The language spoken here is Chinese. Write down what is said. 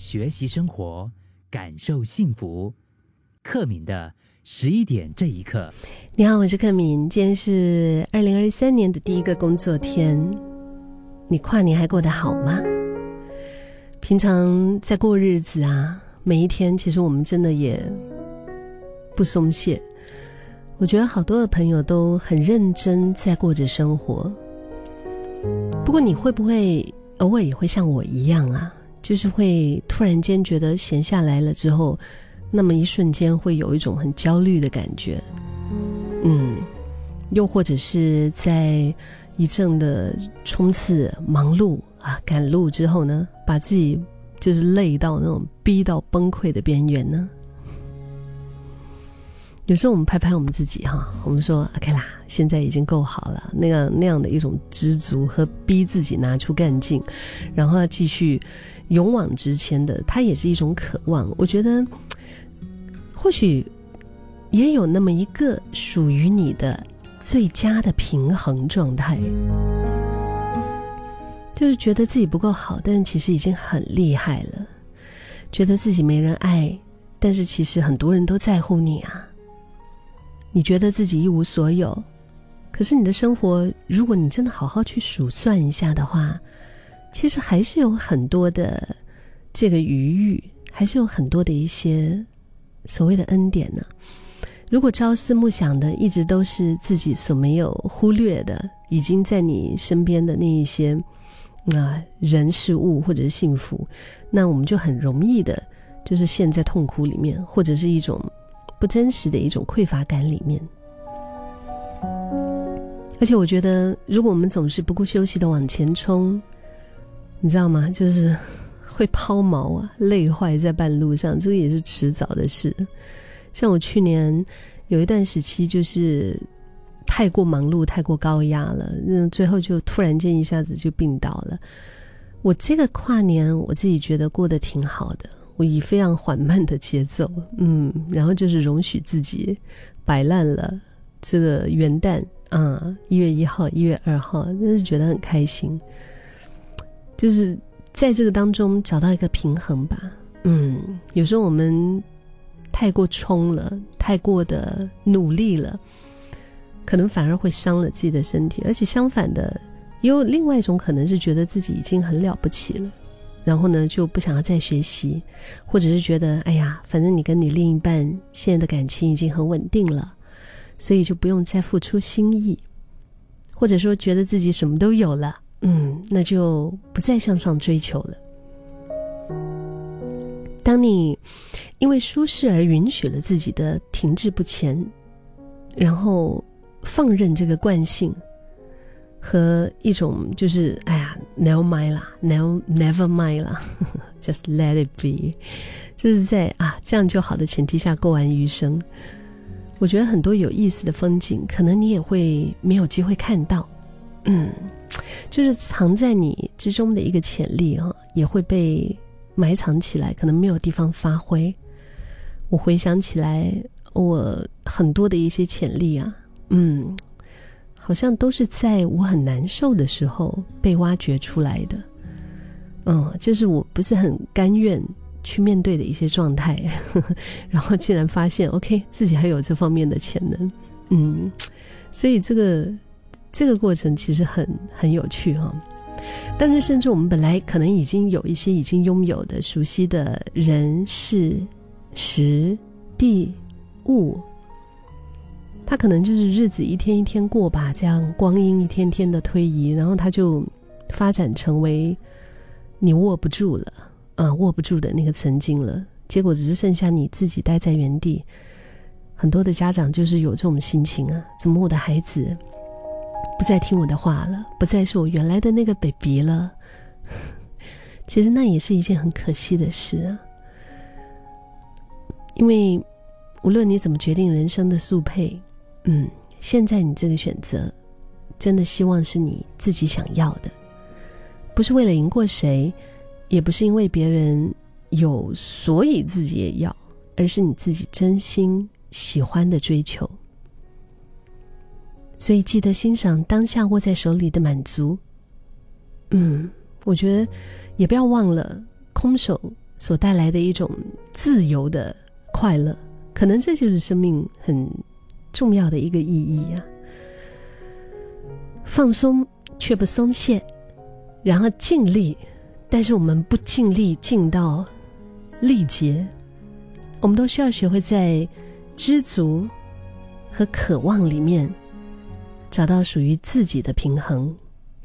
学习生活，感受幸福。克敏的十一点这一刻，你好，我是克敏。今天是二零二三年的第一个工作天，你跨年还过得好吗？平常在过日子啊，每一天其实我们真的也不松懈。我觉得好多的朋友都很认真在过着生活。不过你会不会偶尔也会像我一样啊？就是会突然间觉得闲下来了之后，那么一瞬间会有一种很焦虑的感觉，嗯，又或者是在一阵的冲刺、忙碌啊、赶路之后呢，把自己就是累到那种逼到崩溃的边缘呢。有时候我们拍拍我们自己哈，我们说 OK 啦，现在已经够好了。那样那样的一种知足和逼自己拿出干劲，然后要继续勇往直前的，它也是一种渴望。我觉得或许也有那么一个属于你的最佳的平衡状态，就是觉得自己不够好，但其实已经很厉害了；觉得自己没人爱，但是其实很多人都在乎你啊。你觉得自己一无所有，可是你的生活，如果你真的好好去数算一下的话，其实还是有很多的这个余裕，还是有很多的一些所谓的恩典呢。如果朝思暮想的一直都是自己所没有忽略的，已经在你身边的那一些啊人事物或者是幸福，那我们就很容易的，就是陷在痛苦里面，或者是一种。不真实的一种匮乏感里面，而且我觉得，如果我们总是不顾休息的往前冲，你知道吗？就是 会抛锚啊，累坏在半路上，这个也是迟早的事。像我去年有一段时期，就是太过忙碌、太过高压了，那最后就突然间一下子就病倒了。我这个跨年，我自己觉得过得挺好的。以非常缓慢的节奏，嗯，然后就是容许自己摆烂了。这个元旦啊，一月一号、一月二号，真是觉得很开心。就是在这个当中找到一个平衡吧。嗯，有时候我们太过冲了，太过的努力了，可能反而会伤了自己的身体。而且相反的，也有另外一种可能是觉得自己已经很了不起了。然后呢，就不想要再学习，或者是觉得，哎呀，反正你跟你另一半现在的感情已经很稳定了，所以就不用再付出心意，或者说觉得自己什么都有了，嗯，那就不再向上追求了。当你因为舒适而允许了自己的停滞不前，然后放任这个惯性。和一种就是哎呀，never mind 啦，never never mind 啦，just let it be，就是在啊这样就好的前提下过完余生。我觉得很多有意思的风景，可能你也会没有机会看到，嗯，就是藏在你之中的一个潜力啊，也会被埋藏起来，可能没有地方发挥。我回想起来，我很多的一些潜力啊，嗯。好像都是在我很难受的时候被挖掘出来的，嗯，就是我不是很甘愿去面对的一些状态，然后竟然发现，OK，自己还有这方面的潜能，嗯，所以这个这个过程其实很很有趣哈。但是，甚至我们本来可能已经有一些已经拥有的熟悉的人事、时、地、物。他可能就是日子一天一天过吧，这样光阴一天天的推移，然后他就发展成为你握不住了，啊，握不住的那个曾经了。结果只是剩下你自己待在原地。很多的家长就是有这种心情啊，怎么我的孩子不再听我的话了，不再是我原来的那个 baby 了？其实那也是一件很可惜的事啊，因为无论你怎么决定人生的速配。嗯，现在你这个选择，真的希望是你自己想要的，不是为了赢过谁，也不是因为别人有所以自己也要，而是你自己真心喜欢的追求。所以记得欣赏当下握在手里的满足。嗯，我觉得也不要忘了，空手所带来的一种自由的快乐，可能这就是生命很重要的一个意义啊。放松却不松懈，然后尽力，但是我们不尽力尽到力竭。我们都需要学会在知足和渴望里面找到属于自己的平衡。